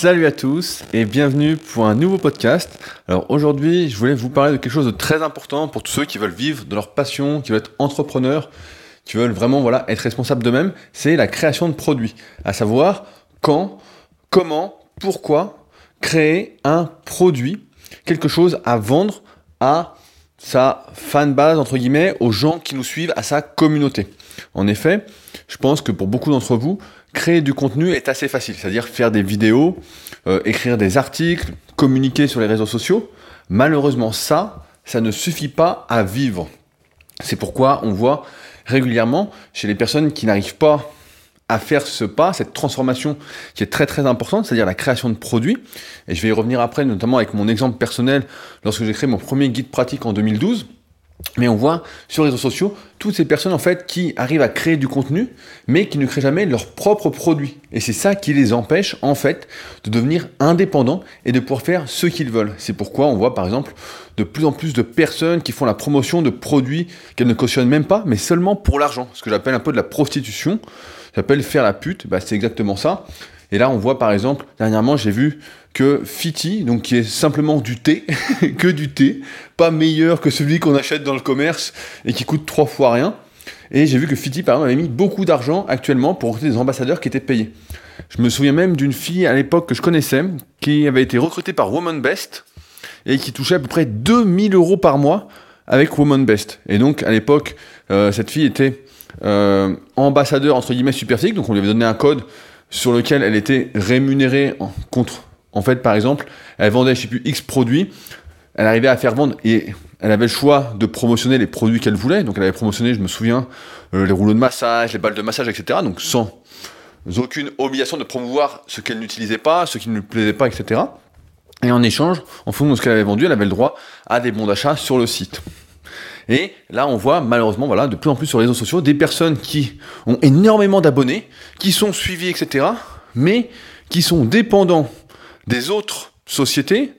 Salut à tous et bienvenue pour un nouveau podcast. Alors aujourd'hui, je voulais vous parler de quelque chose de très important pour tous ceux qui veulent vivre de leur passion, qui veulent être entrepreneurs, qui veulent vraiment voilà, être responsables d'eux-mêmes, c'est la création de produits. À savoir quand, comment, pourquoi créer un produit, quelque chose à vendre à sa fan base entre guillemets, aux gens qui nous suivent, à sa communauté. En effet, je pense que pour beaucoup d'entre vous, créer du contenu est assez facile, c'est-à-dire faire des vidéos, euh, écrire des articles, communiquer sur les réseaux sociaux. Malheureusement, ça, ça ne suffit pas à vivre. C'est pourquoi on voit régulièrement chez les personnes qui n'arrivent pas à faire ce pas, cette transformation qui est très très importante, c'est-à-dire la création de produits. Et je vais y revenir après, notamment avec mon exemple personnel, lorsque j'ai créé mon premier guide pratique en 2012. Mais on voit sur les réseaux sociaux toutes ces personnes en fait qui arrivent à créer du contenu, mais qui ne créent jamais leur propre produit. Et c'est ça qui les empêche en fait de devenir indépendants et de pouvoir faire ce qu'ils veulent. C'est pourquoi on voit par exemple de plus en plus de personnes qui font la promotion de produits qu'elles ne cautionnent même pas, mais seulement pour l'argent. Ce que j'appelle un peu de la prostitution. J'appelle faire la pute. Bah, c'est exactement ça. Et là, on voit par exemple, dernièrement, j'ai vu que Fiti, donc qui est simplement du thé, que du thé, pas meilleur que celui qu'on achète dans le commerce et qui coûte trois fois rien. Et j'ai vu que Fiti, par exemple, avait mis beaucoup d'argent actuellement pour recruter des ambassadeurs qui étaient payés. Je me souviens même d'une fille à l'époque que je connaissais, qui avait été recrutée par Woman Best et qui touchait à peu près 2000 euros par mois avec Woman Best. Et donc, à l'époque, euh, cette fille était euh, ambassadeur, entre guillemets, Superphysique, donc on lui avait donné un code sur lequel elle était rémunérée en, contre. En fait, par exemple, elle vendait, je sais plus, X produits, elle arrivait à faire vendre et elle avait le choix de promotionner les produits qu'elle voulait. Donc elle avait promotionné, je me souviens, euh, les rouleaux de massage, les balles de massage, etc. Donc sans aucune obligation de promouvoir ce qu'elle n'utilisait pas, ce qui ne lui plaisait pas, etc. Et en échange, en fonction de ce qu'elle avait vendu, elle avait le droit à des bons d'achat sur le site. Et là, on voit malheureusement, voilà, de plus en plus sur les réseaux sociaux, des personnes qui ont énormément d'abonnés, qui sont suivis, etc., mais qui sont dépendants des autres sociétés,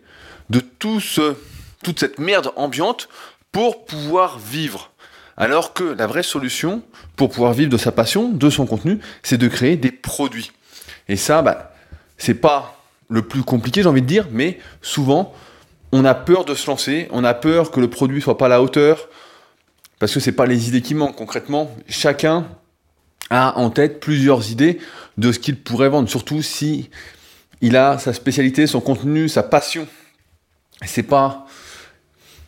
de tout ce, toute cette merde ambiante pour pouvoir vivre. Alors que la vraie solution pour pouvoir vivre de sa passion, de son contenu, c'est de créer des produits. Et ça, bah, c'est pas le plus compliqué, j'ai envie de dire, mais souvent, on a peur de se lancer, on a peur que le produit soit pas à la hauteur, parce que c'est pas les idées qui manquent concrètement. Chacun a en tête plusieurs idées de ce qu'il pourrait vendre, surtout si il a sa spécialité, son contenu, sa passion. C'est pas.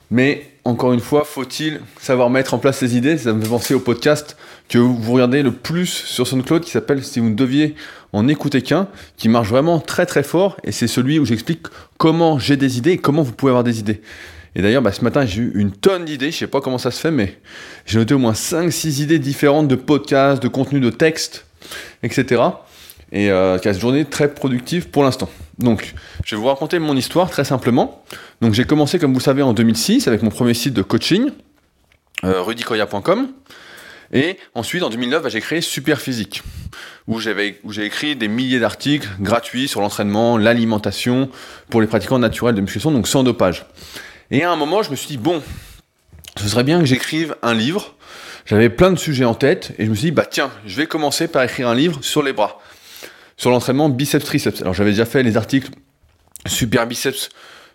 Mais encore une fois, faut-il savoir mettre en place ses idées? Ça me fait penser au podcast que vous regardez le plus sur SoundCloud qui s'appelle Si vous ne deviez en écouter qu'un, qui marche vraiment très très fort et c'est celui où j'explique comment j'ai des idées et comment vous pouvez avoir des idées. Et d'ailleurs, bah, ce matin, j'ai eu une tonne d'idées. Je sais pas comment ça se fait, mais j'ai noté au moins 5-6 idées différentes de podcasts, de contenus, de textes, etc. Et euh, qui a une journée très productive pour l'instant. Donc, je vais vous raconter mon histoire très simplement. Donc, j'ai commencé, comme vous le savez, en 2006 avec mon premier site de coaching, euh, rudicoya.com. Et ensuite, en 2009, bah, j'ai créé Superphysique, où où j'ai écrit des milliers d'articles gratuits sur l'entraînement, l'alimentation pour les pratiquants naturels de musculation, donc sans dopage. Et à un moment, je me suis dit, bon, ce serait bien que j'écrive un livre. J'avais plein de sujets en tête et je me suis dit, bah tiens, je vais commencer par écrire un livre sur les bras, sur l'entraînement biceps-triceps. Alors j'avais déjà fait les articles super biceps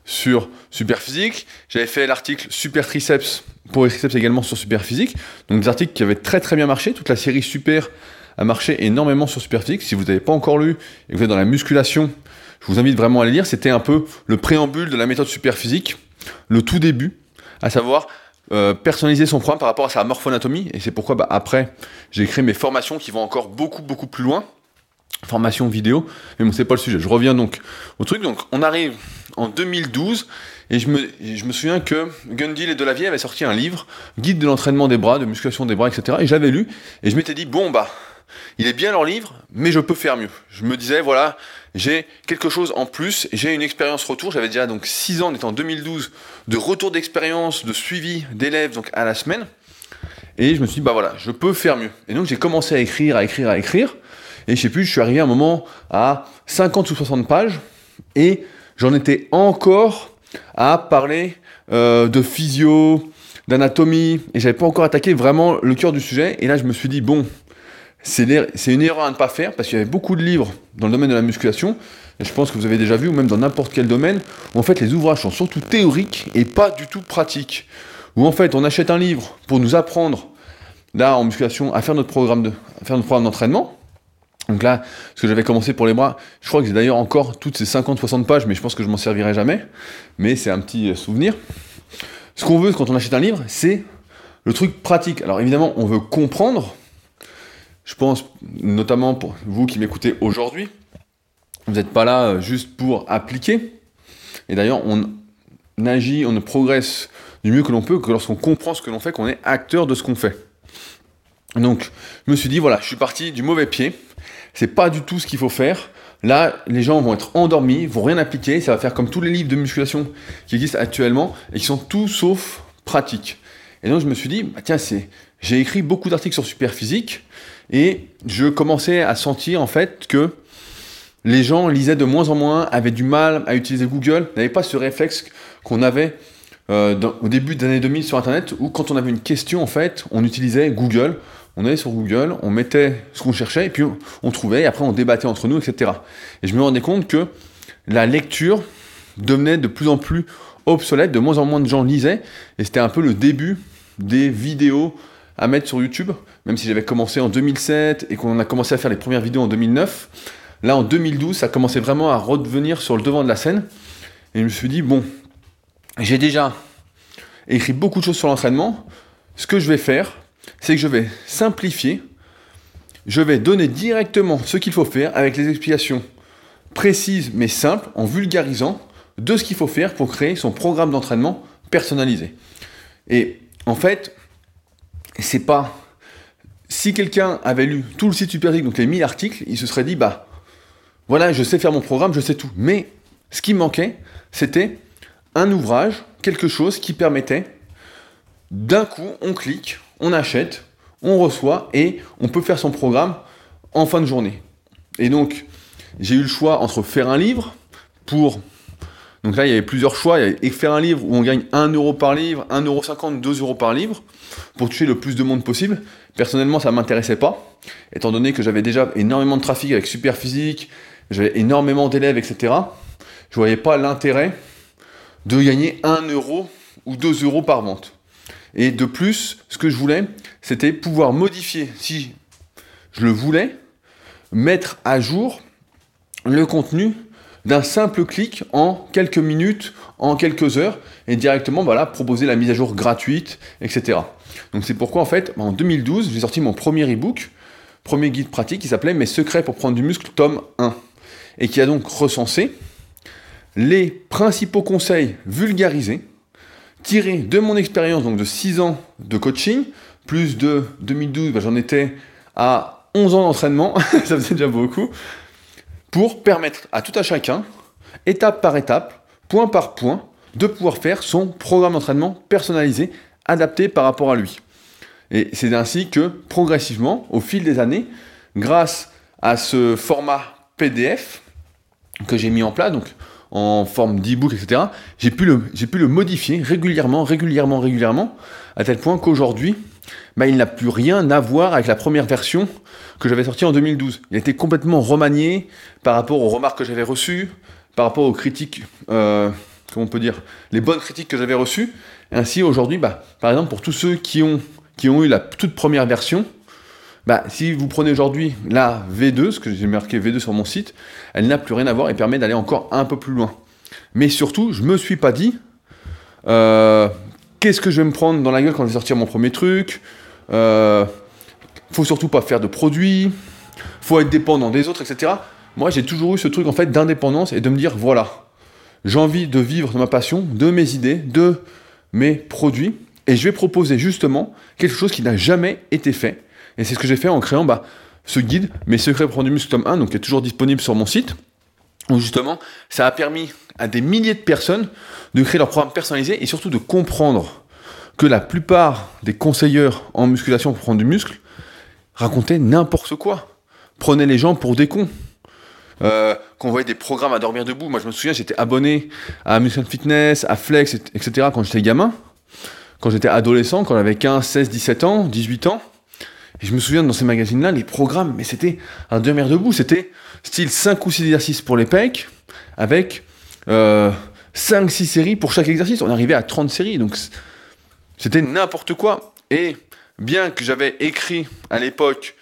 sur super physique, j'avais fait l'article super triceps pour les triceps également sur super physique, donc des articles qui avaient très très bien marché, toute la série super a marché énormément sur super physique. Si vous n'avez pas encore lu et que vous êtes dans la musculation, je vous invite vraiment à les lire. C'était un peu le préambule de la méthode super physique le tout début, à savoir euh, personnaliser son programme par rapport à sa morphoanatomie. Et c'est pourquoi bah, après, j'ai créé mes formations qui vont encore beaucoup, beaucoup plus loin. Formation vidéo. Mais bon, c'est pas le sujet. Je reviens donc au truc. Donc, on arrive en 2012 et je me, je me souviens que Gundil et Delavier avaient sorti un livre, Guide de l'entraînement des bras, de musculation des bras, etc. Et j'avais lu et je m'étais dit, bon, bah, il est bien leur livre, mais je peux faire mieux. Je me disais, voilà, j'ai quelque chose en plus, j'ai une expérience retour. J'avais déjà donc 6 ans, on en 2012, de retour d'expérience, de suivi d'élèves donc à la semaine. Et je me suis dit, bah voilà, je peux faire mieux. Et donc j'ai commencé à écrire, à écrire, à écrire. Et je sais plus, je suis arrivé à un moment à 50 ou 60 pages. Et j'en étais encore à parler euh, de physio, d'anatomie. Et j'avais pas encore attaqué vraiment le cœur du sujet. Et là, je me suis dit, bon, c'est une erreur à ne pas faire parce qu'il y avait beaucoup de livres dans le domaine de la musculation. je pense que vous avez déjà vu, ou même dans n'importe quel domaine, où en fait les ouvrages sont surtout théoriques et pas du tout pratiques. Où en fait on achète un livre pour nous apprendre, là en musculation, à faire notre programme de, à faire notre programme d'entraînement. Donc là, ce que j'avais commencé pour les bras, je crois que j'ai d'ailleurs encore toutes ces 50-60 pages, mais je pense que je m'en servirai jamais. Mais c'est un petit euh, souvenir. Ce qu'on veut quand on achète un livre, c'est le truc pratique. Alors évidemment, on veut comprendre. Je pense notamment pour vous qui m'écoutez aujourd'hui, vous n'êtes pas là euh, juste pour appliquer. Et d'ailleurs, on agit, on progresse du mieux que l'on peut que lorsqu'on comprend ce que l'on fait, qu'on est acteur de ce qu'on fait. Donc, je me suis dit, voilà, je suis parti du mauvais pied. C'est pas du tout ce qu'il faut faire. Là, les gens vont être endormis, vont rien appliquer. Ça va faire comme tous les livres de musculation qui existent actuellement et qui sont tout sauf pratiques. Et donc, je me suis dit, bah, tiens, c'est, j'ai écrit beaucoup d'articles sur Superphysique et je commençais à sentir en fait que les gens lisaient de moins en moins, avaient du mal à utiliser Google, n'avaient pas ce réflexe qu'on avait euh, au début des années 2000 sur Internet, où quand on avait une question, en fait, on utilisait Google, on allait sur Google, on mettait ce qu'on cherchait, et puis on, trouvait, et après on débattait entre nous, etc. Et je me rendais compte que la lecture devenait de plus en plus obsolète, de moins en moins de gens lisaient, et c'était un peu le début des vidéos à mettre sur YouTube, même si j'avais commencé en 2007 et qu'on a commencé à faire les premières vidéos en 2009. Là, en 2012, ça commençait vraiment à revenir sur le devant de la scène. Et je me suis dit, bon, j'ai déjà écrit beaucoup de choses sur l'entraînement. Ce que je vais faire, c'est que je vais simplifier. Je vais donner directement ce qu'il faut faire avec les explications précises mais simples, en vulgarisant de ce qu'il faut faire pour créer son programme d'entraînement personnalisé. Et en fait, c'est pas. Si quelqu'un avait lu tout le site Superphysique, donc les 1000 articles, il se serait dit bah voilà, je sais faire mon programme, je sais tout. Mais ce qui manquait, c'était un ouvrage, quelque chose qui permettait d'un coup, on clique, on achète, on reçoit et on peut faire son programme en fin de journée. Et donc, j'ai eu le choix entre faire un livre pour. Donc là, il y avait plusieurs choix. Il y avait faire un livre où on gagne 1 euro par livre, 1,50€, 2 euros par livre pour tuer le plus de monde possible. Personnellement, ça ne m'intéressait pas, étant donné que j'avais déjà énormément de trafic avec Superphysique, j'avais énormément d'élèves, etc. Je voyais pas l'intérêt de gagner 1 euro ou 2 euros par vente. Et de plus, ce que je voulais, c'était pouvoir modifier, si je le voulais, mettre à jour le contenu d'un simple clic en quelques minutes, en quelques heures, et directement proposer la mise à jour gratuite, etc. Donc c'est pourquoi en fait, en 2012, j'ai sorti mon premier e-book, premier guide pratique qui s'appelait Mes secrets pour prendre du muscle, tome 1 et qui a donc recensé les principaux conseils vulgarisés, tirés de mon expérience, donc de 6 ans de coaching, plus de 2012, bah, j'en étais à 11 ans d'entraînement, ça faisait déjà beaucoup, pour permettre à tout à chacun, étape par étape, point par point, de pouvoir faire son programme d'entraînement personnalisé, adapté par rapport à lui. Et c'est ainsi que, progressivement, au fil des années, grâce à ce format PDF, que j'ai mis en place, donc en forme d'e-book, etc., j'ai pu, le, pu le modifier régulièrement, régulièrement, régulièrement, à tel point qu'aujourd'hui, bah, il n'a plus rien à voir avec la première version que j'avais sortie en 2012. Il a été complètement remanié par rapport aux remarques que j'avais reçues, par rapport aux critiques, euh, comment on peut dire, les bonnes critiques que j'avais reçues. Ainsi, aujourd'hui, bah, par exemple, pour tous ceux qui ont, qui ont eu la toute première version, bah, si vous prenez aujourd'hui la V2, ce que j'ai marqué V2 sur mon site, elle n'a plus rien à voir et permet d'aller encore un peu plus loin. Mais surtout, je me suis pas dit, euh, qu'est-ce que je vais me prendre dans la gueule quand je vais sortir mon premier truc euh, Faut surtout pas faire de produits, faut être dépendant des autres, etc. Moi, j'ai toujours eu ce truc en fait d'indépendance et de me dire, voilà, j'ai envie de vivre de ma passion, de mes idées, de mes produits, et je vais proposer justement quelque chose qui n'a jamais été fait et c'est ce que j'ai fait en créant bah, ce guide, Mes secrets pour prendre du muscle tome 1, donc qui est toujours disponible sur mon site. Où justement, ça a permis à des milliers de personnes de créer leur programme personnalisé et surtout de comprendre que la plupart des conseilleurs en musculation pour prendre du muscle racontaient n'importe quoi. Prenaient les gens pour des cons. Euh, qu'on voyait des programmes à dormir debout. Moi, je me souviens, j'étais abonné à Muscle Fitness, à Flex, etc. quand j'étais gamin. Quand j'étais adolescent, quand j'avais 15, 16, 17 ans, 18 ans. Et je me souviens dans ces magazines-là, les programmes, mais c'était un demi-heure debout, c'était style 5 ou 6 exercices pour les pecs, avec 5-6 séries pour chaque exercice. On arrivait à 30 séries, donc c'était n'importe quoi. Et bien que j'avais écrit à l'époque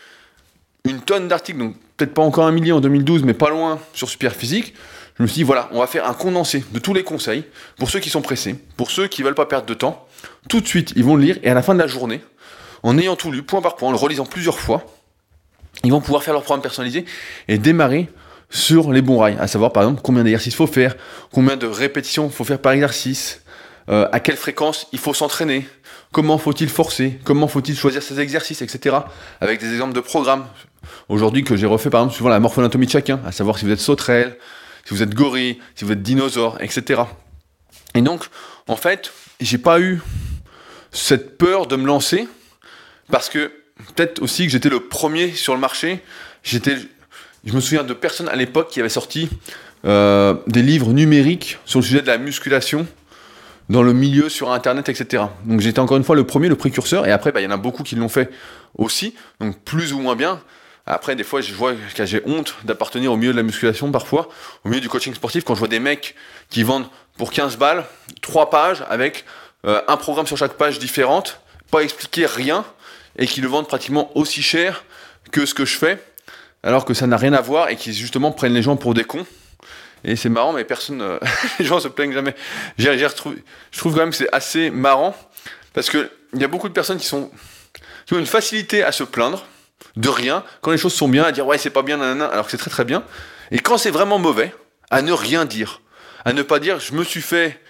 une tonne d'articles, donc peut-être pas encore un millier en 2012, mais pas loin sur Super Physique, je me suis dit, voilà, on va faire un condensé de tous les conseils pour ceux qui sont pressés, pour ceux qui veulent pas perdre de temps. Tout de suite, ils vont le lire et à la fin de la journée, en ayant tout lu, point par point, en le relisant plusieurs fois, ils vont pouvoir faire leur programme personnalisé et démarrer sur les bons rails, à savoir par exemple combien d'exercices faut faire, combien de répétitions faut faire par exercice, euh, à quelle fréquence il faut s'entraîner, comment faut-il forcer, comment faut-il choisir ses exercices, etc. Avec des exemples de programmes. Aujourd'hui que j'ai refait par exemple suivant la morphoanatomie de chacun, à savoir si vous êtes sauterelle, si vous êtes gorille, si vous êtes dinosaure, etc. Et donc, en fait, j'ai pas eu cette peur de me lancer parce que peut-être aussi que j'étais le premier sur le marché. J'étais, je me souviens de personnes à l'époque qui avaient sorti euh, des livres numériques sur le sujet de la musculation dans le milieu sur Internet, etc. Donc j'étais encore une fois le premier, le précurseur, et après, bah, il y en a beaucoup qui l'ont fait aussi, donc plus ou moins bien. Après, des fois, je vois que j'ai honte d'appartenir au milieu de la musculation parfois, au milieu du coaching sportif, quand je vois des mecs qui vendent pour 15 balles, 3 pages avec euh, un programme sur chaque page différente, pas expliquer rien, et qui le vendent pratiquement aussi cher que ce que je fais, alors que ça n'a rien à voir, et qui justement prennent les gens pour des cons. Et c'est marrant, mais personne, euh, les gens se plaignent jamais. J'ai, je trouve quand même que c'est assez marrant, parce qu'il y a beaucoup de personnes qui ont une facilité à se plaindre, de rien, quand les choses sont bien, à dire ouais c'est pas bien, nanana, alors que c'est très très bien, et quand c'est vraiment mauvais, à ne rien dire, à ne pas dire je me suis fait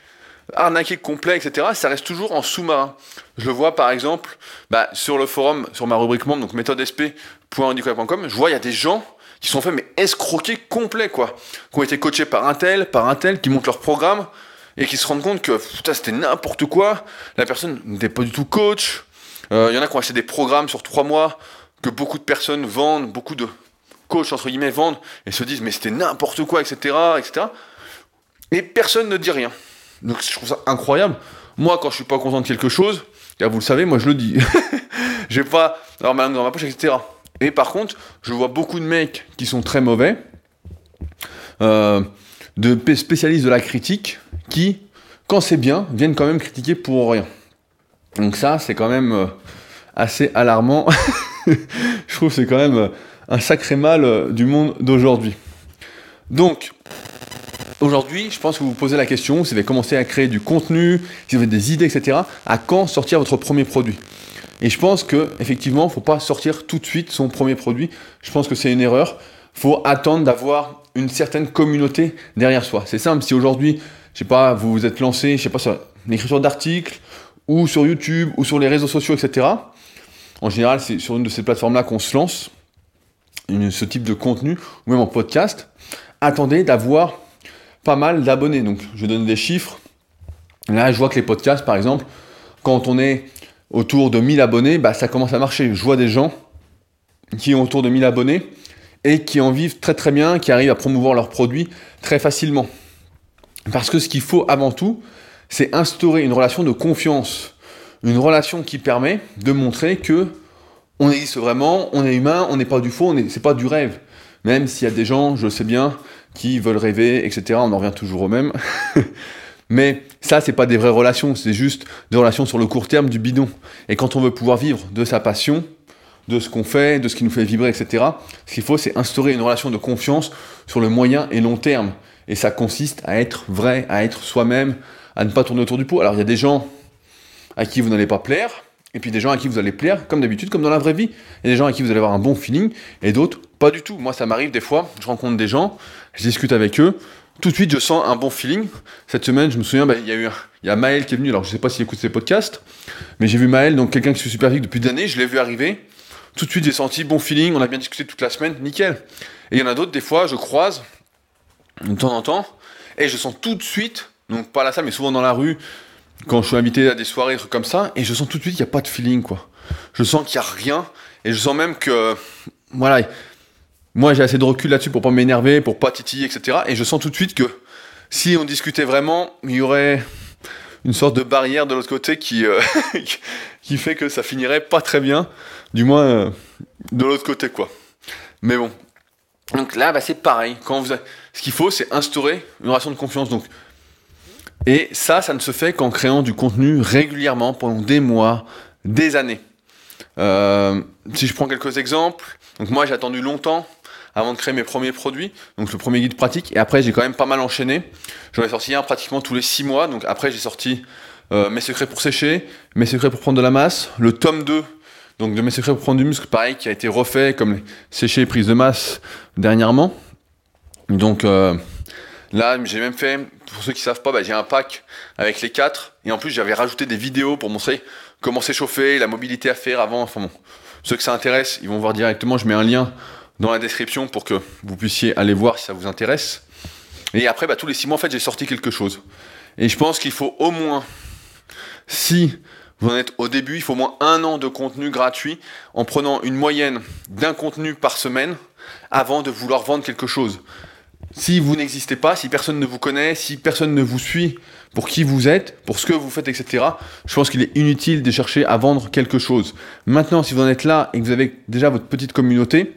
arnaquer complet, etc. Ça reste toujours en sous-marin. Je le vois par exemple bah, sur le forum, sur ma rubrique membre, donc méthodesp.handicap.com, je vois il y a des gens qui sont faits mais escroquer complet quoi, qui ont été coachés par un tel, par un tel, qui montent leur programme et qui se rendent compte que putain c'était n'importe quoi, la personne n'était pas du tout coach, euh, il y en a qui ont acheté des programmes sur trois mois que beaucoup de personnes vendent, beaucoup de coachs entre guillemets vendent et se disent mais c'était n'importe quoi, etc., etc. Et personne ne dit rien. Donc je trouve ça incroyable. Moi, quand je suis pas content de quelque chose, vous le savez, moi je le dis. J'ai pas alors ma dans ma poche, etc. Et par contre, je vois beaucoup de mecs qui sont très mauvais, euh, de spécialistes de la critique, qui, quand c'est bien, viennent quand même critiquer pour rien. Donc ça, c'est quand même euh, assez alarmant. je trouve que c'est quand même un sacré mal euh, du monde d'aujourd'hui. Donc, aujourd'hui, je pense que vous vous posez la question, si vous avez commencé à créer du contenu, si vous avez des idées, etc., à quand sortir votre premier produit? Et je pense que effectivement, il ne faut pas sortir tout de suite son premier produit. Je pense que c'est une erreur. Il faut attendre d'avoir une certaine communauté derrière soi. C'est simple, si aujourd'hui, je sais pas, vous vous êtes lancé, je sais pas, sur l'écriture d'articles, ou sur YouTube, ou sur les réseaux sociaux, etc., en général, c'est sur une de ces plateformes-là qu'on se lance, ce type de contenu, ou même en podcast. Attendez d'avoir pas mal d'abonnés. Donc, je vais donner des chiffres. Là, je vois que les podcasts, par exemple, quand on est autour de 1000 abonnés, bah, ça commence à marcher. Je vois des gens qui ont autour de 1000 abonnés et qui en vivent très très bien, qui arrivent à promouvoir leurs produits très facilement. Parce que ce qu'il faut avant tout, c'est instaurer une relation de confiance une relation qui permet de montrer que on existe vraiment, on est humain, on n'est pas du faux, c'est pas du rêve. Même s'il y a des gens, je sais bien, qui veulent rêver, etc. On en revient toujours au même. Mais ça, c'est pas des vraies relations, c'est juste des relations sur le court terme du bidon. Et quand on veut pouvoir vivre de sa passion, de ce qu'on fait, de ce qui nous fait vibrer, etc., ce qu'il faut, c'est instaurer une relation de confiance sur le moyen et long terme. Et ça consiste à être vrai, à être soi-même, à ne pas tourner autour du pot. Alors il y a des gens à qui vous n'allez pas plaire, et puis des gens à qui vous allez plaire, comme d'habitude, comme dans la vraie vie. Il y a des gens à qui vous allez avoir un bon feeling, et d'autres, pas du tout. Moi, ça m'arrive des fois, je rencontre des gens, je discute avec eux, tout de suite, je sens un bon feeling. Cette semaine, je me souviens, bah, il y a Maël qui est venu, alors je sais pas s'il écoute ses podcasts, mais j'ai vu Maël, donc quelqu'un qui suit super vite depuis des années, je l'ai vu arriver. Tout de suite, j'ai senti bon feeling, on a bien discuté toute la semaine, nickel. Et il y en a d'autres, des fois, je croise, de temps en temps, et je sens tout de suite, donc pas à la salle, mais souvent dans la rue, quand je suis invité à des soirées, trucs comme ça, et je sens tout de suite qu'il n'y a pas de feeling, quoi. Je sens qu'il n'y a rien, et je sens même que, voilà, moi j'ai assez de recul là-dessus pour pas m'énerver, pour pas titiller, etc. Et je sens tout de suite que si on discutait vraiment, il y aurait une sorte de barrière de l'autre côté qui, euh, qui fait que ça finirait pas très bien, du moins euh, de l'autre côté, quoi. Mais bon. Donc là, bah, c'est pareil. Ce qu'il faut, c'est instaurer une relation de confiance. Donc, et ça, ça ne se fait qu'en créant du contenu régulièrement pendant des mois, des années. Euh, si je prends quelques exemples, donc moi j'ai attendu longtemps avant de créer mes premiers produits, donc le premier guide pratique, et après j'ai quand même pas mal enchaîné. J'en ai sorti un pratiquement tous les six mois, donc après j'ai sorti euh, Mes secrets pour sécher, Mes secrets pour prendre de la masse, le tome 2 donc de Mes secrets pour prendre du muscle, pareil, qui a été refait comme sécher et prise de masse dernièrement. Donc euh, là, j'ai même fait, pour ceux qui savent pas, bah, j'ai un pack avec les quatre, et en plus j'avais rajouté des vidéos pour montrer comment s'échauffer, la mobilité à faire avant. Enfin bon, ceux que ça intéresse, ils vont voir directement. Je mets un lien dans la description pour que vous puissiez aller voir si ça vous intéresse. Et après, bah, tous les six mois, en fait, j'ai sorti quelque chose. Et je pense qu'il faut au moins, si vous en êtes au début, il faut au moins un an de contenu gratuit en prenant une moyenne d'un contenu par semaine avant de vouloir vendre quelque chose. Si vous n'existez pas, si personne ne vous connaît, si personne ne vous suit pour qui vous êtes, pour ce que vous faites, etc., je pense qu'il est inutile de chercher à vendre quelque chose. Maintenant, si vous en êtes là et que vous avez déjà votre petite communauté,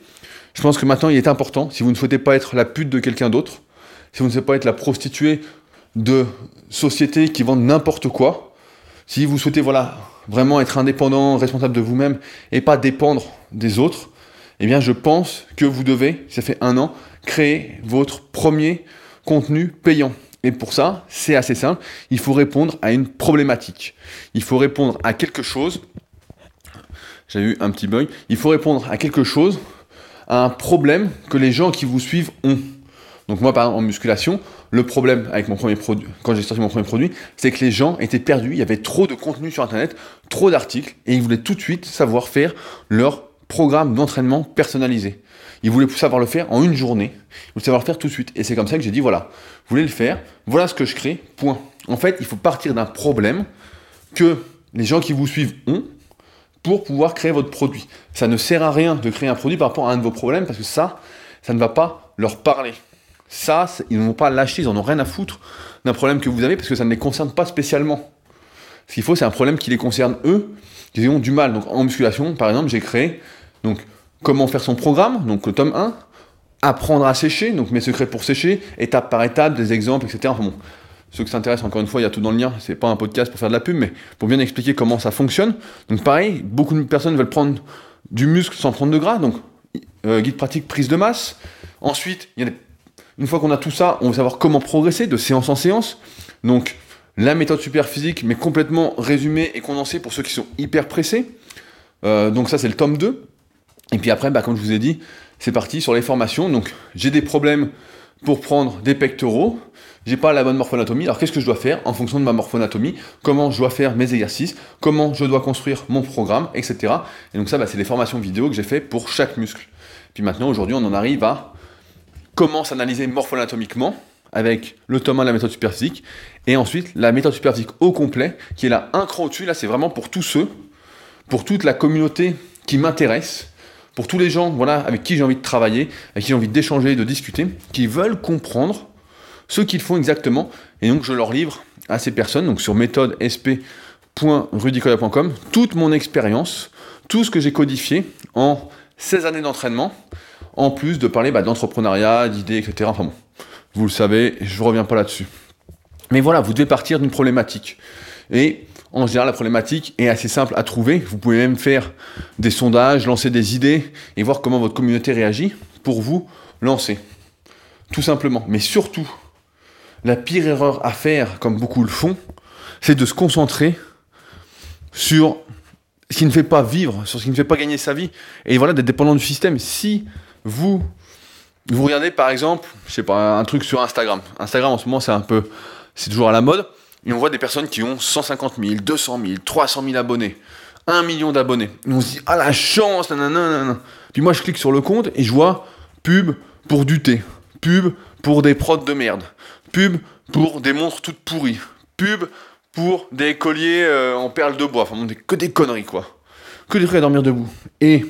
je pense que maintenant il est important, si vous ne souhaitez pas être la pute de quelqu'un d'autre, si vous ne souhaitez pas être la prostituée de sociétés qui vendent n'importe quoi, si vous souhaitez voilà, vraiment être indépendant, responsable de vous-même et pas dépendre des autres, eh bien je pense que vous devez, ça fait un an, créer votre premier contenu payant. Et pour ça, c'est assez simple. Il faut répondre à une problématique. Il faut répondre à quelque chose. J'ai eu un petit bug. Il faut répondre à quelque chose, à un problème que les gens qui vous suivent ont. Donc moi, par exemple, en musculation, le problème avec mon premier produit, quand j'ai sorti mon premier produit, c'est que les gens étaient perdus. Il y avait trop de contenu sur Internet, trop d'articles, et ils voulaient tout de suite savoir faire leur programme d'entraînement personnalisé. Ils voulaient savoir le faire en une journée. Ils voulaient savoir le faire tout de suite. Et c'est comme ça que j'ai dit, voilà, vous voulez le faire, voilà ce que je crée, point. En fait, il faut partir d'un problème que les gens qui vous suivent ont pour pouvoir créer votre produit. Ça ne sert à rien de créer un produit par rapport à un de vos problèmes parce que ça, ça ne va pas leur parler. Ça, ils ne vont pas lâcher, ils n'en ont rien à foutre d'un problème que vous avez parce que ça ne les concerne pas spécialement. Ce qu'il faut, c'est un problème qui les concerne eux, qui ont du mal. Donc en musculation, par exemple, j'ai créé donc comment faire son programme, donc le tome 1, apprendre à sécher, donc mes secrets pour sécher, étape par étape, des exemples, etc. ceux qui s'intéressent, encore une fois, il y a tout dans le lien, c'est pas un podcast pour faire de la pub, mais pour bien expliquer comment ça fonctionne. Donc pareil, beaucoup de personnes veulent prendre du muscle sans prendre de gras, donc euh, guide pratique prise de masse. Ensuite, une fois qu'on a tout ça, on veut savoir comment progresser de séance en séance. Donc la méthode super physique, mais complètement résumée et condensée pour ceux qui sont hyper pressés. Euh, donc ça, c'est le tome 2. Et puis après, bah, comme je vous ai dit, c'est parti sur les formations. Donc j'ai des problèmes pour prendre des pectoraux, j'ai pas la bonne morphonatomie. Alors qu'est-ce que je dois faire en fonction de ma morphonatomie? Comment je dois faire mes exercices? Comment je dois construire mon programme, etc. Et donc ça, bah, c'est des formations vidéo que j'ai fait pour chaque muscle. Puis maintenant, aujourd'hui, on en arrive à comment s'analyser morphoanatomiquement avec le tome 1 de la méthode superphysique et ensuite la méthode superphysique au complet qui est là un cran au-dessus. Là, c'est vraiment pour tous ceux, pour toute la communauté qui m'intéresse pour tous les gens voilà, avec qui j'ai envie de travailler, avec qui j'ai envie d'échanger, de discuter, qui veulent comprendre ce qu'ils font exactement. Et donc je leur livre à ces personnes, donc sur méthode sp.rudicoya.com, toute mon expérience, tout ce que j'ai codifié en 16 années d'entraînement, en plus de parler bah, d'entrepreneuriat, d'idées, etc. Enfin bon, vous le savez, je ne reviens pas là-dessus. Mais voilà, vous devez partir d'une problématique. Et en général, la problématique est assez simple à trouver. Vous pouvez même faire des sondages, lancer des idées et voir comment votre communauté réagit pour vous lancer. Tout simplement. Mais surtout, la pire erreur à faire, comme beaucoup le font, c'est de se concentrer sur ce qui ne fait pas vivre, sur ce qui ne fait pas gagner sa vie. Et voilà, d'être dépendant du système. Si vous, vous regardez par exemple, je sais pas, un truc sur Instagram. Instagram en ce moment, c'est un peu, c'est toujours à la mode. Et on voit des personnes qui ont 150 000, 200 000, 300 000 abonnés, 1 million d'abonnés. Et on se dit, ah la chance, nanana, Puis moi, je clique sur le compte et je vois pub pour du thé, pub pour des prods de merde, pub pour des montres toutes pourries, pub pour des colliers euh, en perles de bois. Enfin, que des conneries, quoi. Que des trucs à dormir debout. Et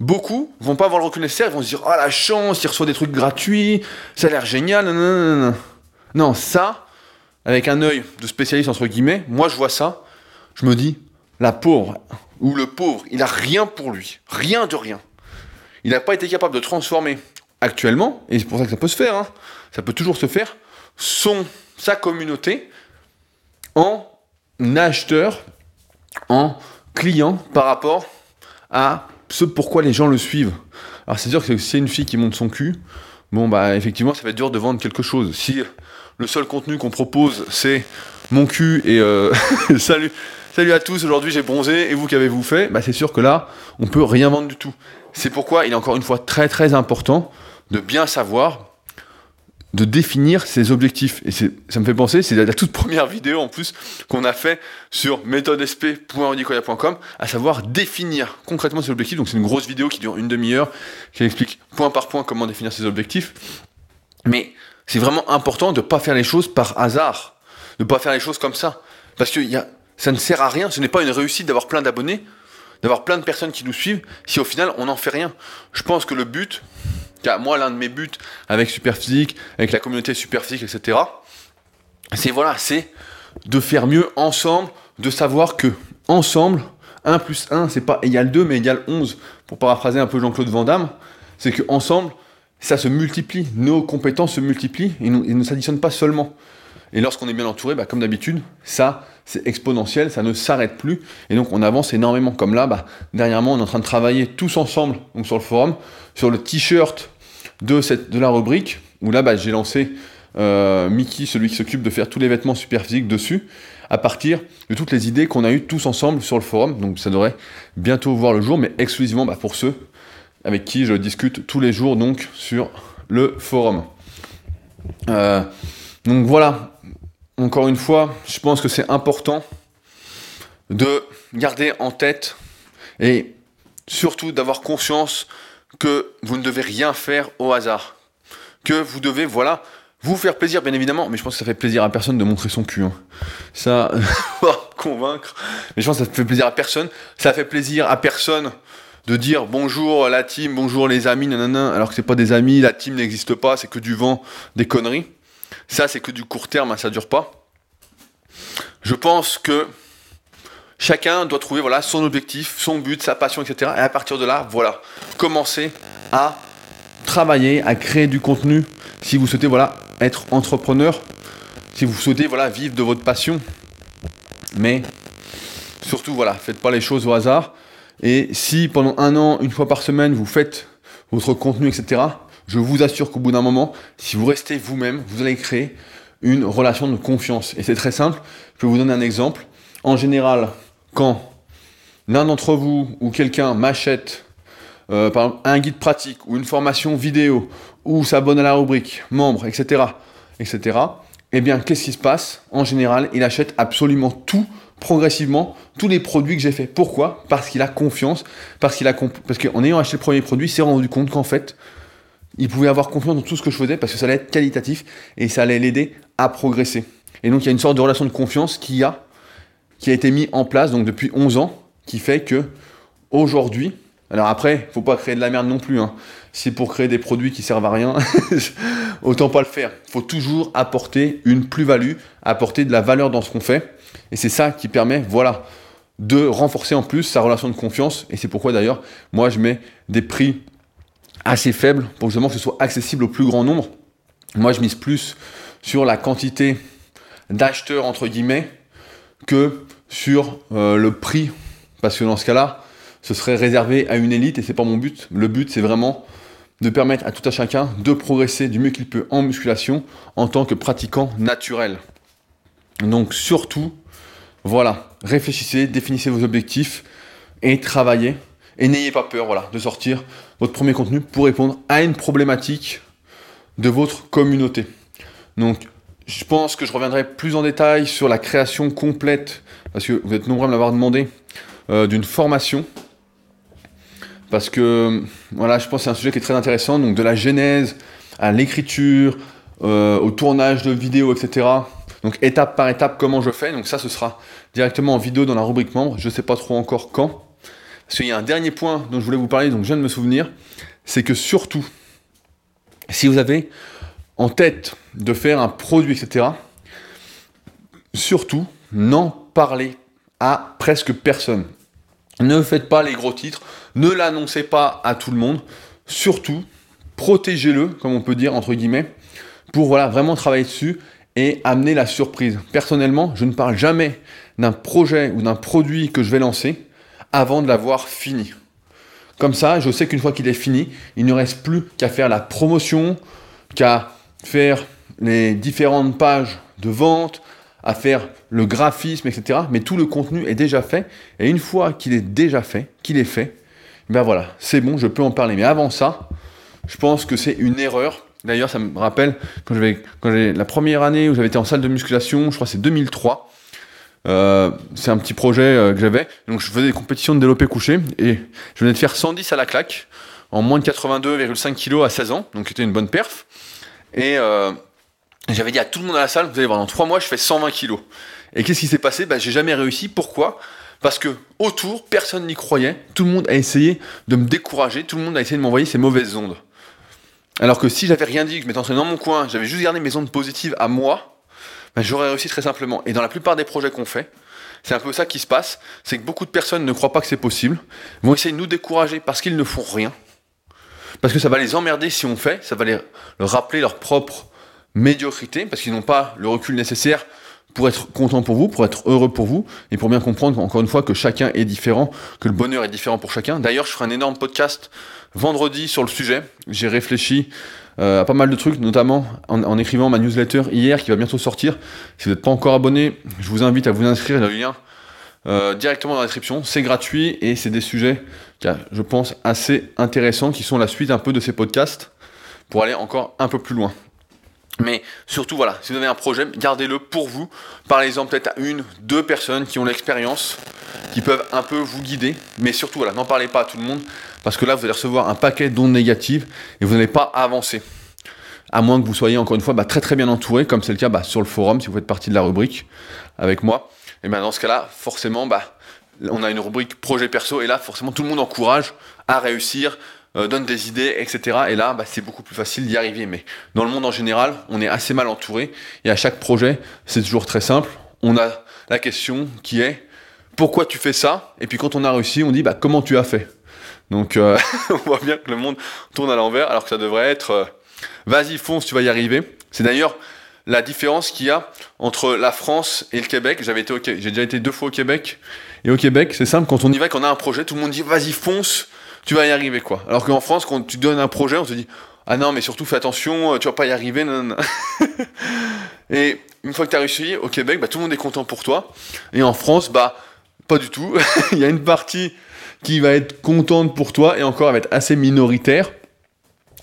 beaucoup vont pas avoir le recul nécessaire, ils vont se dire, ah la chance, il reçoit des trucs gratuits, ça a l'air génial, nanana. Non, ça, avec un œil de spécialiste entre guillemets, moi je vois ça, je me dis, la pauvre, ou le pauvre, il a rien pour lui, rien de rien. Il n'a pas été capable de transformer actuellement, et c'est pour ça que ça peut se faire, hein, ça peut toujours se faire, son, sa communauté en acheteur, en client par rapport à ce pourquoi les gens le suivent. Alors c'est sûr que si c'est une fille qui monte son cul, bon bah effectivement ça va être dur de vendre quelque chose. Si le seul contenu qu'on propose c'est mon cul et euh, salut, salut à tous, aujourd'hui j'ai bronzé et vous qu'avez-vous fait? Bah c'est sûr que là on peut rien vendre du tout. C'est pourquoi il est encore une fois très très important de bien savoir de définir ses objectifs. Et ça me fait penser, c'est la, toute première vidéo en plus qu'on a fait sur méthodesp.audicoya.com, à savoir définir concrètement ses objectifs. Donc c'est une grosse vidéo qui dure une demi-heure, qui explique point par point comment définir ses objectifs. Mais c'est vraiment important de ne pas faire les choses par hasard, de ne pas faire les choses comme ça. Parce que ça ne sert à rien, ce n'est pas une réussite d'avoir plein d'abonnés, d'avoir plein de personnes qui nous suivent, si au final on n'en fait rien. Je pense que le but, car moi, l'un de mes buts avec Superphysique, avec la communauté Superphysique, etc., c'est voilà, c'est de faire mieux ensemble, de savoir que ensemble, 1 plus 1, c'est pas égal 2, mais égal 11, pour paraphraser un peu Jean-Claude Van Damme, c'est que ensemble, ça se multiplie, nos compétences se multiplient et, ne s'additionnent pas seulement. Et lorsqu'on est bien entouré, bah, comme d'habitude, ça, c'est exponentiel, ça ne s'arrête plus. Et donc, on avance énormément. Comme là, bah, dernièrement, on est en train de travailler tous ensemble sur le forum, sur le t-shirt de, la rubrique, où là, bah, j'ai lancé euh, Mickey, celui qui s'occupe de faire tous les vêtements super physiques dessus, à partir de toutes les idées qu'on a eues tous ensemble sur le forum. Donc ça devrait bientôt voir le jour, mais exclusivement pour ceux avec qui je discute tous les jours donc sur le forum. Euh, donc voilà, encore une fois, je pense que c'est important de garder en tête et surtout d'avoir conscience que vous ne devez rien faire au hasard. Que vous devez, voilà, vous faire plaisir, bien évidemment, mais je pense que ça fait plaisir à personne de montrer son cul. Hein. Ça, convaincre. Mais je pense que ça fait plaisir à personne. Ça fait plaisir à personne de dire bonjour la team, bonjour les amis, nanana, alors que c'est pas des amis, la team n'existe pas, c'est que du vent, des conneries. Ça, c'est que du court terme, hein, ça dure pas. Je pense que Chacun doit trouver voilà, son objectif, son but, sa passion, etc. Et à partir de là, voilà, commencer à travailler, à créer du contenu. Si vous souhaitez voilà, être entrepreneur, si vous souhaitez voilà, vivre de votre passion. Mais surtout, voilà, faites pas les choses au hasard. Et si pendant un an, une fois par semaine, vous faites votre contenu, etc., je vous assure qu'au bout d'un moment, si vous restez vous-même, vous allez créer une relation de confiance. Et c'est très simple. Je vais vous donner un exemple. En général, quand l'un d'entre vous ou quelqu'un m'achète euh, un guide pratique ou une formation vidéo ou s'abonne à la rubrique membre, etc., etc., eh bien, qu'est-ce qui se passe? En général, il achète absolument tout progressivement tous les produits que j'ai fait. Pourquoi? Parce qu'il a confiance, parce qu'en ayant acheté le premier produit, il s'est rendu compte qu'en fait, il pouvait avoir confiance dans tout ce que je faisais parce que ça allait être qualitatif et ça allait l'aider à progresser. Et donc il y a une sorte de relation de confiance qui a qui a été mis en place donc depuis 11 ans, qui fait que aujourd'hui, alors après, faut pas créer de la merde non plus. Hein. C'est pour créer des produits qui servent à rien, autant pas le faire. Faut toujours apporter une plus-value, apporter de la valeur dans ce qu'on fait. Et c'est ça qui permet, voilà, de renforcer en plus sa relation de confiance. Et c'est pourquoi d'ailleurs, moi, je mets des prix assez faibles pour justement que ce soit accessible au plus grand nombre. Moi, je mise plus sur la quantité d'acheteurs, entre guillemets, que sur euh, le prix, parce que dans ce cas-là, ce serait réservé à une élite et c'est pas mon but. Le but, c'est vraiment de permettre à tout à chacun de progresser du mieux qu'il peut en musculation en tant que pratiquant naturel. Donc surtout, voilà, réfléchissez, définissez vos objectifs et travaillez. Et n'ayez pas peur voilà, de sortir votre premier contenu pour répondre à une problématique de votre communauté. Donc je pense que je reviendrai plus en détail sur la création complète, parce que vous êtes nombreux à me l'avoir demandé, euh, d'une formation. Parce que, voilà, je pense que c'est un sujet qui est très intéressant, donc de la genèse à l'écriture, euh, au tournage de vidéos, etc. Donc étape par étape, comment je fais. Donc ça, ce sera directement en vidéo dans la rubrique membre. Je ne sais pas trop encore quand. Parce qu'il y a un dernier point dont je voulais vous parler, donc je viens de me souvenir, c'est que surtout, si vous avez en tête de faire un produit, etc., surtout, n'en parlez à presque personne. Ne faites pas les gros titres, ne l'annoncez pas à tout le monde. Surtout, protégez-le, comme on peut dire entre guillemets, pour voilà, vraiment travailler dessus et amener la surprise. Personnellement, je ne parle jamais d'un projet ou d'un produit que je vais lancer avant de l'avoir fini. Comme ça, je sais qu'une fois qu'il est fini, il ne reste plus qu'à faire la promotion, qu'à faire les différentes pages de vente, à faire le graphisme, etc. Mais tout le contenu est déjà fait. Et une fois qu'il est déjà fait, qu'il est fait, ben voilà, c'est bon, je peux en parler. Mais avant ça, je pense que c'est une erreur. D'ailleurs, ça me rappelle quand j'avais, quand la première année où j'avais été en salle de musculation, je crois que c'est 2003. Euh, c'est un petit projet euh, que j'avais. Donc je faisais des compétitions de développé couché et je venais de faire 110 à la claque en moins de 82,5 kg à 16 ans. Donc c'était une bonne perf. Et euh, j'avais dit à tout le monde à la salle, vous allez voir, dans 3 mois je fais 120 kg. Et qu'est-ce qui s'est passé? Bah, J'ai jamais réussi. Pourquoi? Parce que autour, personne n'y croyait. Tout le monde a essayé de me décourager. Tout le monde a essayé de m'envoyer ces mauvaises ondes. Alors que si j'avais rien dit, que je m'étais entraîné dans mon coin, j'avais juste gardé mes ondes positives à moi, bah, j'aurais réussi très simplement. Et dans la plupart des projets qu'on fait, c'est un peu ça qui se passe, c'est que beaucoup de personnes ne croient pas que c'est possible, vont essayer de nous décourager parce qu'ils ne font rien, parce que ça va les emmerder si on fait, ça va les, leur rappeler leur propre médiocrité, parce qu'ils n'ont pas le recul nécessaire pour être content pour vous, pour être heureux pour vous, et pour bien comprendre, encore une fois, que chacun est différent, que le bonheur est différent pour chacun. D'ailleurs, je ferai un énorme podcast vendredi sur le sujet. J'ai réfléchi euh, à pas mal de trucs, notamment en, écrivant ma newsletter hier qui va bientôt sortir. Si vous n'êtes pas encore abonné, je vous invite à vous inscrire, le lien euh, directement dans la description. C'est gratuit et c'est des sujets, je pense, assez intéressants qui sont la suite un peu de ces podcasts pour aller encore un peu plus loin. Mais surtout, voilà, si vous avez un projet, gardez-le pour vous. Parlez-en peut-être à une, deux personnes qui ont l'expérience, qui peuvent un peu vous guider. Mais surtout, voilà, n'en parlez pas à tout le monde, parce que là, vous allez recevoir un paquet d'ondes négatives et vous n'allez pas avancer. À moins que vous soyez, encore une fois, bah, très très bien entouré, comme c'est le cas bah, sur le forum, si vous faites partie de la rubrique avec moi. Et bien dans ce cas-là, forcément, bah, on a une rubrique projet perso, et là, forcément, tout le monde encourage à réussir, euh, donne des idées, etc. Et là, bah, c'est beaucoup plus facile d'y arriver. Mais dans le monde en général, on est assez mal entouré. Et à chaque projet, c'est toujours très simple. On a la question qui est pourquoi tu fais ça? Et puis quand on a réussi, on dit bah, comment tu as fait? Donc euh, on voit bien que le monde tourne à l'envers, alors que ça devrait être euh, vas-y, fonce, tu vas y arriver. C'est d'ailleurs la différence qu'il y a entre la France et le Québec. J'avais été j'ai déjà été deux fois au Québec. Et au Québec, c'est simple, quand on y va, qu'on a un projet, tout le monde dit vas-y, fonce, tu vas y arriver quoi. Alors qu'en France, quand tu donnes un projet, on te dit ah non, mais surtout fais attention, euh, tu vas pas y arriver. et une fois que tu as réussi au Québec, bah, tout le monde est content pour toi. Et en France, bah pas du tout. Il y a une partie qui va être contente pour toi et encore elle va être assez minoritaire.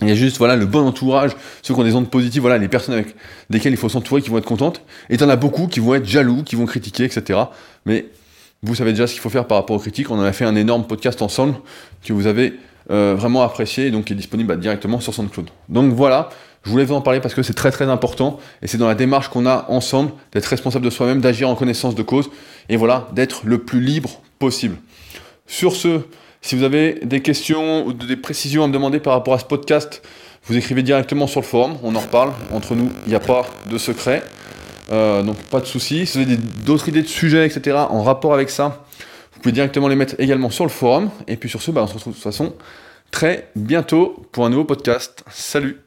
Il y a juste voilà le bon entourage, ceux qui ont des ondes positives, voilà les personnes avec lesquelles il faut s'entourer qui vont être contentes. Et tu en as beaucoup qui vont être jaloux, qui vont critiquer, etc. Mais vous savez déjà ce qu'il faut faire par rapport aux critiques. On en a fait un énorme podcast ensemble que vous avez euh, vraiment apprécié et donc qui est disponible bah, directement sur SoundCloud. Donc voilà, je voulais vous en parler parce que c'est très très important et c'est dans la démarche qu'on a ensemble d'être responsable de soi-même, d'agir en connaissance de cause et voilà, d'être le plus libre possible. Sur ce, si vous avez des questions ou des précisions à me demander par rapport à ce podcast, vous écrivez directement sur le forum, on en reparle. Entre nous, il n'y a pas de secret. Euh, donc pas de soucis. Si vous avez d'autres idées de sujets, etc., en rapport avec ça, vous pouvez directement les mettre également sur le forum. Et puis sur ce, bah, on se retrouve de toute façon très bientôt pour un nouveau podcast. Salut